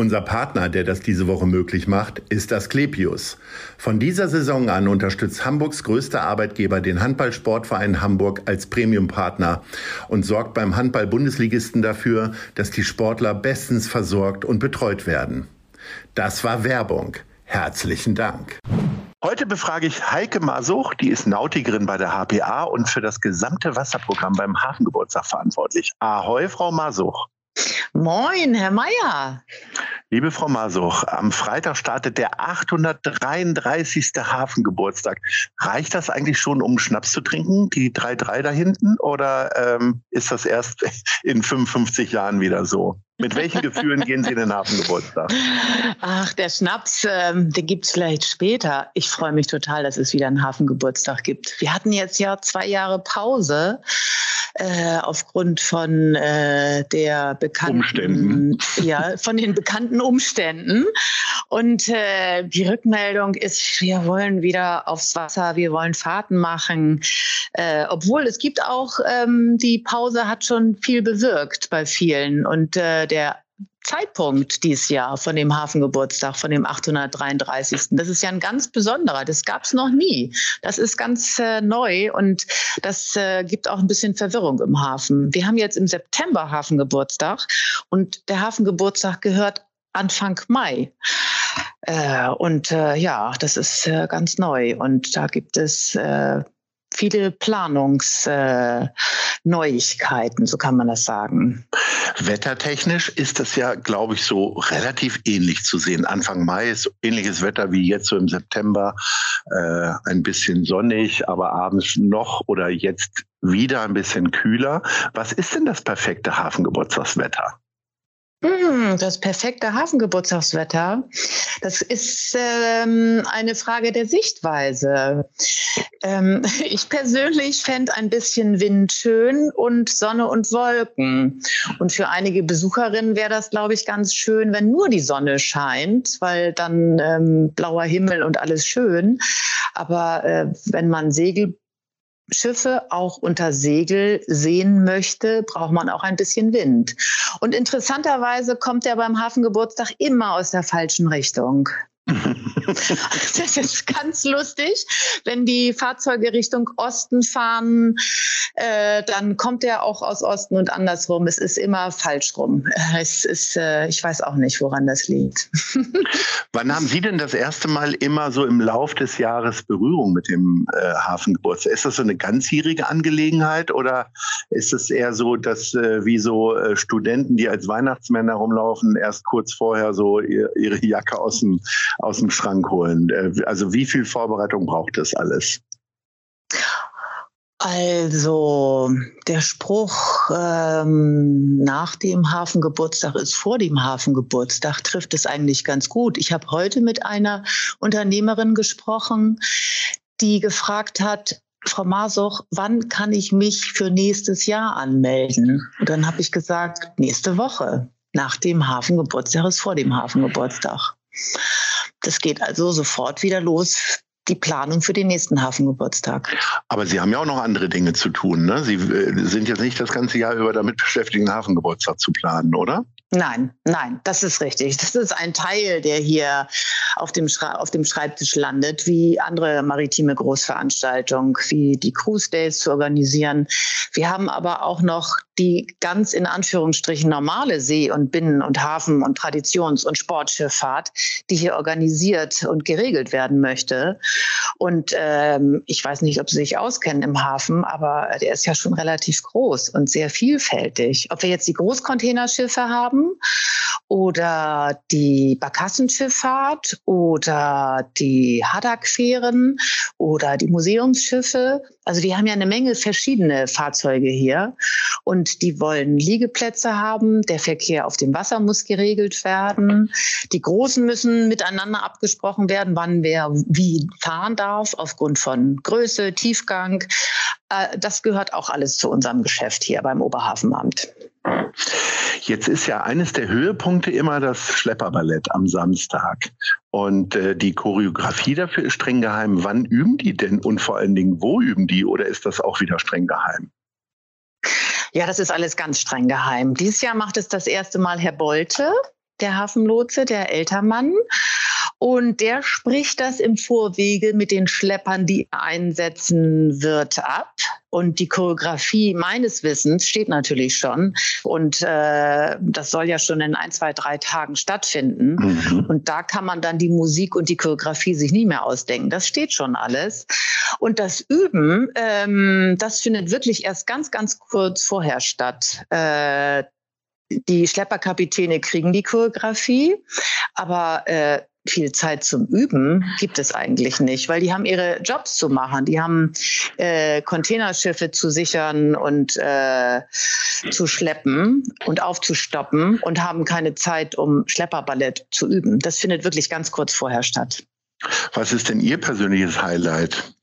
Unser Partner, der das diese Woche möglich macht, ist das Klepius. Von dieser Saison an unterstützt Hamburgs größter Arbeitgeber den Handballsportverein Hamburg als Premiumpartner und sorgt beim Handball-Bundesligisten dafür, dass die Sportler bestens versorgt und betreut werden. Das war Werbung. Herzlichen Dank. Heute befrage ich Heike Masuch, die ist Nautikerin bei der HPA und für das gesamte Wasserprogramm beim Hafengeburtstag verantwortlich. Ahoi, Frau Masuch. Moin, Herr Meier. Liebe Frau Masuch, am Freitag startet der 833. Hafengeburtstag. Reicht das eigentlich schon, um Schnaps zu trinken, die 3-3 da hinten? Oder ähm, ist das erst in 55 Jahren wieder so? Mit welchen Gefühlen gehen Sie in den Hafengeburtstag? Ach, der Schnaps, ähm, den gibt's vielleicht später. Ich freue mich total, dass es wieder einen Hafengeburtstag gibt. Wir hatten jetzt ja zwei Jahre Pause äh, aufgrund von äh, der bekannten Umständen. Ja, von den bekannten Umständen. Und äh, die Rückmeldung ist, wir wollen wieder aufs Wasser, wir wollen Fahrten machen. Äh, obwohl es gibt auch, ähm, die Pause hat schon viel bewirkt bei vielen. Und äh, der Zeitpunkt dieses Jahr von dem Hafengeburtstag, von dem 833. Das ist ja ein ganz besonderer. Das gab es noch nie. Das ist ganz äh, neu und das äh, gibt auch ein bisschen Verwirrung im Hafen. Wir haben jetzt im September Hafengeburtstag und der Hafengeburtstag gehört Anfang Mai. Äh, und äh, ja, das ist äh, ganz neu und da gibt es äh, viele Planungsneuigkeiten, so kann man das sagen. Wettertechnisch ist das ja, glaube ich, so relativ ähnlich zu sehen. Anfang Mai ist ähnliches Wetter wie jetzt so im September. Äh, ein bisschen sonnig, aber abends noch oder jetzt wieder ein bisschen kühler. Was ist denn das perfekte Hafengeburtstagswetter? Hm, das perfekte Hafengeburtstagswetter, das ist ähm, eine Frage der Sichtweise. Ähm, ich persönlich fände ein bisschen Wind schön und Sonne und Wolken. Und für einige Besucherinnen wäre das, glaube ich, ganz schön, wenn nur die Sonne scheint, weil dann ähm, blauer Himmel und alles schön. Aber äh, wenn man Segel Schiffe auch unter Segel sehen möchte, braucht man auch ein bisschen Wind. Und interessanterweise kommt er beim Hafengeburtstag immer aus der falschen Richtung. das ist ganz lustig. Wenn die Fahrzeuge Richtung Osten fahren, äh, dann kommt er auch aus Osten und andersrum. Es ist immer falsch rum. Es ist, äh, ich weiß auch nicht, woran das liegt. Wann haben Sie denn das erste Mal immer so im Lauf des Jahres Berührung mit dem äh, Hafengeburtstag? Ist das so eine ganzjährige Angelegenheit oder ist es eher so, dass äh, wie so äh, Studenten, die als Weihnachtsmänner rumlaufen, erst kurz vorher so ihr, ihre Jacke aus dem aus dem Schrank holen? Äh, also wie viel Vorbereitung braucht das alles? Also der Spruch ähm, nach dem Hafengeburtstag ist vor dem Hafengeburtstag trifft es eigentlich ganz gut. Ich habe heute mit einer Unternehmerin gesprochen, die gefragt hat, Frau Masuch, wann kann ich mich für nächstes Jahr anmelden? Und dann habe ich gesagt, nächste Woche. Nach dem Hafengeburtstag ist vor dem Hafengeburtstag. Das geht also sofort wieder los die Planung für den nächsten Hafengeburtstag. Aber Sie haben ja auch noch andere Dinge zu tun. Ne? Sie äh, sind jetzt nicht das ganze Jahr über damit beschäftigt, einen Hafengeburtstag zu planen, oder? Nein, nein, das ist richtig. Das ist ein Teil, der hier auf dem, auf dem Schreibtisch landet, wie andere maritime Großveranstaltungen, wie die Cruise Days zu organisieren. Wir haben aber auch noch die ganz in Anführungsstrichen normale See- und Binnen- und Hafen- und Traditions- und Sportschifffahrt, die hier organisiert und geregelt werden möchte. Und ähm, ich weiß nicht, ob Sie sich auskennen im Hafen, aber der ist ja schon relativ groß und sehr vielfältig. Ob wir jetzt die Großcontainerschiffe haben oder die Barkassenschifffahrt oder die Haddock-Fähren oder die Museumsschiffe. Also wir haben ja eine Menge verschiedene Fahrzeuge hier und die wollen Liegeplätze haben. Der Verkehr auf dem Wasser muss geregelt werden. Die Großen müssen miteinander abgesprochen werden, wann wer wie fahren darf aufgrund von Größe, Tiefgang. Äh, das gehört auch alles zu unserem Geschäft hier beim Oberhafenamt. Jetzt ist ja eines der Höhepunkte immer das Schlepperballett am Samstag. Und äh, die Choreografie dafür ist streng geheim. Wann üben die denn und vor allen Dingen, wo üben die oder ist das auch wieder streng geheim? Ja, das ist alles ganz streng geheim. Dieses Jahr macht es das erste Mal Herr Bolte, der Hafenlotse, der Ältermann. Und der spricht das im Vorwege mit den Schleppern, die er einsetzen wird, ab. Und die Choreografie meines Wissens steht natürlich schon. Und äh, das soll ja schon in ein, zwei, drei Tagen stattfinden. Mhm. Und da kann man dann die Musik und die Choreografie sich nie mehr ausdenken. Das steht schon alles. Und das Üben, ähm, das findet wirklich erst ganz, ganz kurz vorher statt. Äh, die Schlepperkapitäne kriegen die Choreografie, aber äh, viel Zeit zum Üben gibt es eigentlich nicht, weil die haben ihre Jobs zu machen. Die haben äh, Containerschiffe zu sichern und äh, zu schleppen und aufzustoppen und haben keine Zeit, um Schlepperballett zu üben. Das findet wirklich ganz kurz vorher statt. Was ist denn Ihr persönliches Highlight?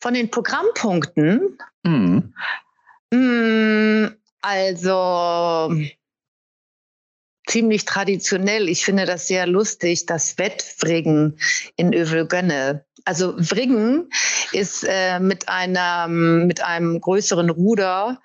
Von den Programmpunkten? Mhm. Mh, hm, also ziemlich traditionell. Ich finde das sehr lustig, das Wettwriggen in Övelgönne. Also Wriggen ist äh, mit, einer, mit einem größeren Ruder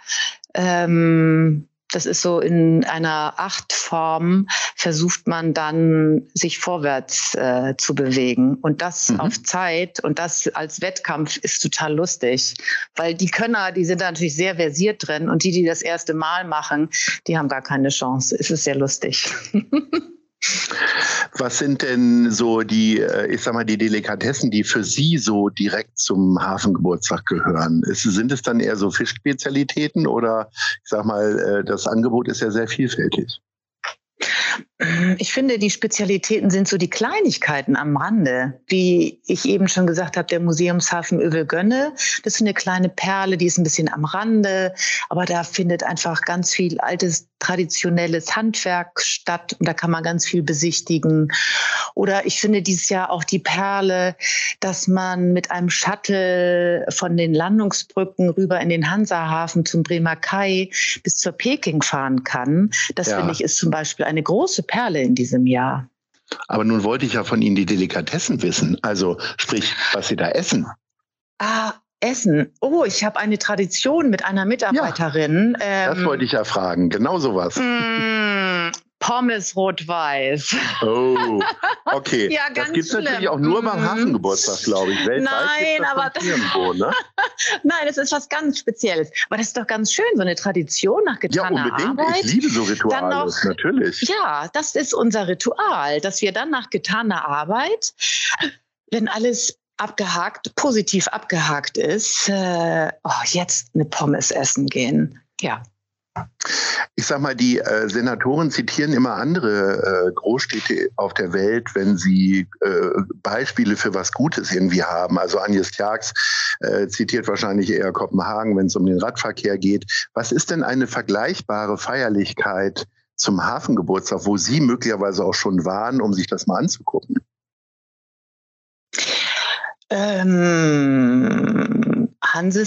ähm, das ist so in einer Achtform, versucht man dann sich vorwärts äh, zu bewegen. Und das mhm. auf Zeit und das als Wettkampf ist total lustig. Weil die Könner, die sind da natürlich sehr versiert drin und die, die das erste Mal machen, die haben gar keine Chance. Es ist sehr lustig. Was sind denn so die, äh, ich sag mal, die Delikatessen, die für Sie so direkt zum Hafengeburtstag gehören? Ist, sind es dann eher so Fischspezialitäten oder ich sag mal, äh, das Angebot ist ja sehr vielfältig? Ich finde, die Spezialitäten sind so die Kleinigkeiten am Rande. Wie ich eben schon gesagt habe, der Museumshafen Övelgönne, das ist eine kleine Perle, die ist ein bisschen am Rande, aber da findet einfach ganz viel altes traditionelles Handwerk statt und da kann man ganz viel besichtigen. Oder ich finde dieses Jahr auch die Perle, dass man mit einem Shuttle von den Landungsbrücken rüber in den Hansahafen zum Bremer Kai bis zur Peking fahren kann. Das ja. finde ich ist zum Beispiel eine große Perle in diesem Jahr. Aber nun wollte ich ja von Ihnen die Delikatessen wissen, also sprich, was Sie da essen. Ah, Essen. Oh, ich habe eine Tradition mit einer Mitarbeiterin. Ja, das ähm, wollte ich ja fragen. Genau sowas. Mm, Pommes rot-weiß. Oh, okay. ja, das gibt es natürlich auch nur beim mhm. Hafengeburtstag, glaube ich. Weltweit Nein, aber irgendwo, ne? Nein, es ist was ganz Spezielles. Aber das ist doch ganz schön, so eine Tradition nach getaner Ja, unbedingt. Arbeit. Ich liebe so Rituale, noch, natürlich. Ja, das ist unser Ritual, dass wir dann nach getaner Arbeit wenn alles abgehakt, positiv abgehakt ist, äh, oh, jetzt eine Pommes essen gehen. Ja. Ich sag mal, die äh, Senatoren zitieren immer andere äh, Großstädte auf der Welt, wenn sie äh, Beispiele für was Gutes irgendwie haben. Also Agnes Tjax äh, zitiert wahrscheinlich eher Kopenhagen, wenn es um den Radverkehr geht. Was ist denn eine vergleichbare Feierlichkeit zum Hafengeburtstag, wo Sie möglicherweise auch schon waren, um sich das mal anzugucken? ähm, Hanse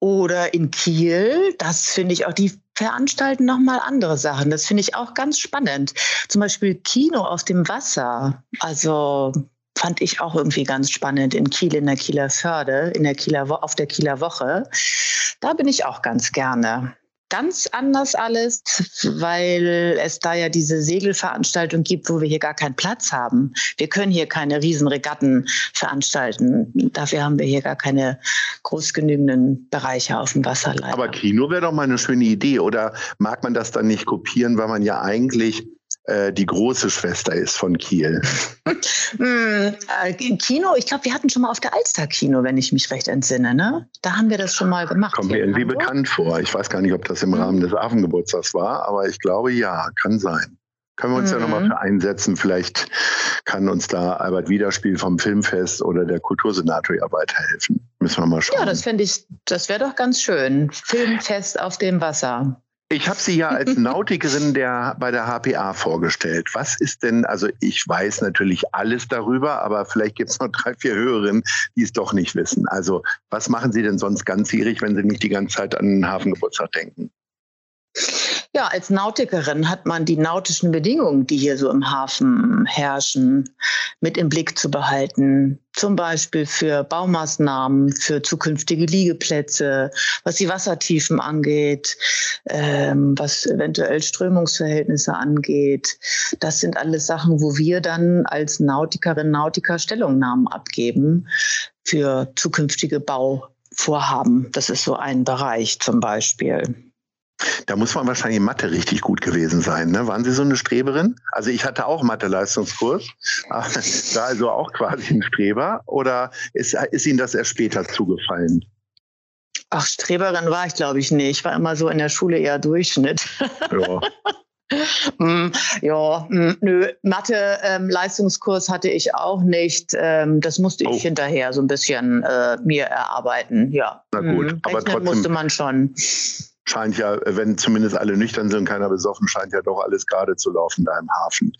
oder in Kiel. Das finde ich auch, die veranstalten nochmal andere Sachen. Das finde ich auch ganz spannend. Zum Beispiel Kino auf dem Wasser. Also fand ich auch irgendwie ganz spannend in Kiel, in der Kieler Förde, in der Kieler, auf der Kieler Woche. Da bin ich auch ganz gerne. Ganz anders alles, weil es da ja diese Segelveranstaltung gibt, wo wir hier gar keinen Platz haben. Wir können hier keine Riesenregatten veranstalten. Dafür haben wir hier gar keine groß genügenden Bereiche auf dem Wasser. Leider. Aber Kino wäre doch mal eine schöne Idee. Oder mag man das dann nicht kopieren, weil man ja eigentlich äh, die große Schwester ist von Kiel. hm, äh, Kino, ich glaube, wir hatten schon mal auf der Alster Kino, wenn ich mich recht entsinne. Ne? Da haben wir das schon mal gemacht. Kommt mir irgendwie bekannt vor. Ich weiß gar nicht, ob das im hm. Rahmen des Affengeburtstags war, aber ich glaube ja, kann sein. Können wir uns mhm. ja nochmal für einsetzen. Vielleicht kann uns da Albert Wiederspiel vom Filmfest oder der Kultursenator ja weiterhelfen. Müssen wir mal schauen. Ja, das fände ich, das wäre doch ganz schön. Filmfest auf dem Wasser. Ich habe Sie ja als Nautikerin der, bei der HPA vorgestellt. Was ist denn, also ich weiß natürlich alles darüber, aber vielleicht gibt es noch drei, vier Hörerinnen, die es doch nicht wissen. Also was machen Sie denn sonst ganzjährig, wenn Sie nicht die ganze Zeit an den Hafengeburtstag denken? Ja, als Nautikerin hat man die nautischen Bedingungen, die hier so im Hafen herrschen, mit im Blick zu behalten. Zum Beispiel für Baumaßnahmen, für zukünftige Liegeplätze, was die Wassertiefen angeht, ähm, was eventuell Strömungsverhältnisse angeht. Das sind alles Sachen, wo wir dann als Nautikerin, Nautiker Stellungnahmen abgeben für zukünftige Bauvorhaben. Das ist so ein Bereich zum Beispiel. Da muss man wahrscheinlich in Mathe richtig gut gewesen sein. Ne? Waren Sie so eine Streberin? Also ich hatte auch Mathe-Leistungskurs, war also auch quasi ein Streber. Oder ist, ist Ihnen das erst später zugefallen? Ach, Streberin war ich, glaube ich, nicht. Ich war immer so in der Schule eher Durchschnitt. Ja. Mm, ja, mm, nö, Mathe-Leistungskurs ähm, hatte ich auch nicht. Ähm, das musste ich oh. hinterher so ein bisschen äh, mir erarbeiten. Ja, Na gut, mm, aber trotzdem musste man schon scheint ja, wenn zumindest alle nüchtern sind keiner besoffen, scheint ja doch alles gerade zu laufen da im Hafen.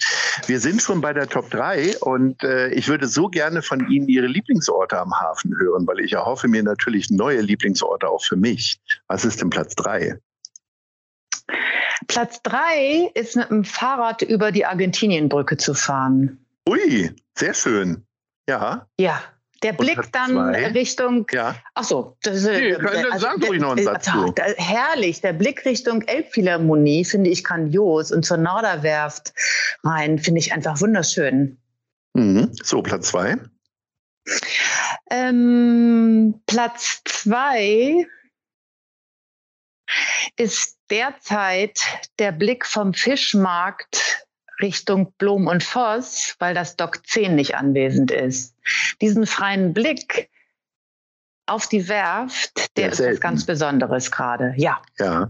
Wir sind schon bei der Top 3 und äh, ich würde so gerne von Ihnen Ihre Lieblingsorte am Hafen hören, weil ich erhoffe mir natürlich neue Lieblingsorte auch für mich. Was ist denn Platz 3? Platz 3 ist mit dem Fahrrad über die Argentinienbrücke zu fahren. Ui, sehr schön. Ja. Ja, der Blick dann zwei. Richtung. Ja. Ach so, das ist. Nee, äh, also, sagen ruhig noch einen Satz zu. herrlich. Der Blick Richtung Elbphilharmonie finde ich grandios und zur Norderwerft rein finde ich einfach wunderschön. Mhm. So, Platz zwei. Ähm, Platz zwei ist derzeit der Blick vom Fischmarkt Richtung Blom und Voss, weil das Dock 10 nicht anwesend ist. Diesen freien Blick auf die Werft, der ist was ganz Besonderes gerade. Ja. Ja.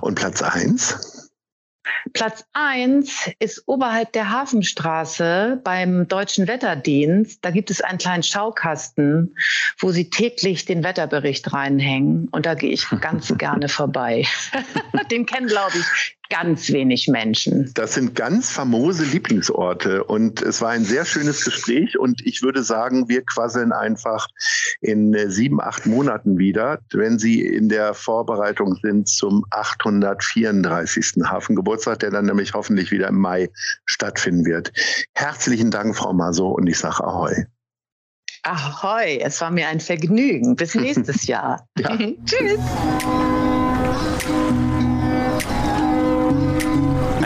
Und Platz 1? Platz 1 ist oberhalb der Hafenstraße beim Deutschen Wetterdienst. Da gibt es einen kleinen Schaukasten, wo sie täglich den Wetterbericht reinhängen. Und da gehe ich ganz gerne vorbei. den kennen, glaube ich, ganz wenig Menschen. Das sind ganz famose Lieblingsorte und es war ein sehr schönes Gespräch und ich würde sagen, wir quasseln einfach in äh, sieben, acht Monaten wieder, wenn Sie in der Vorbereitung sind zum 834. Hafengeburtstag, der dann nämlich hoffentlich wieder im Mai stattfinden wird. Herzlichen Dank, Frau Maso, und ich sage Ahoi. Ahoi, es war mir ein Vergnügen. Bis nächstes Jahr. Tschüss.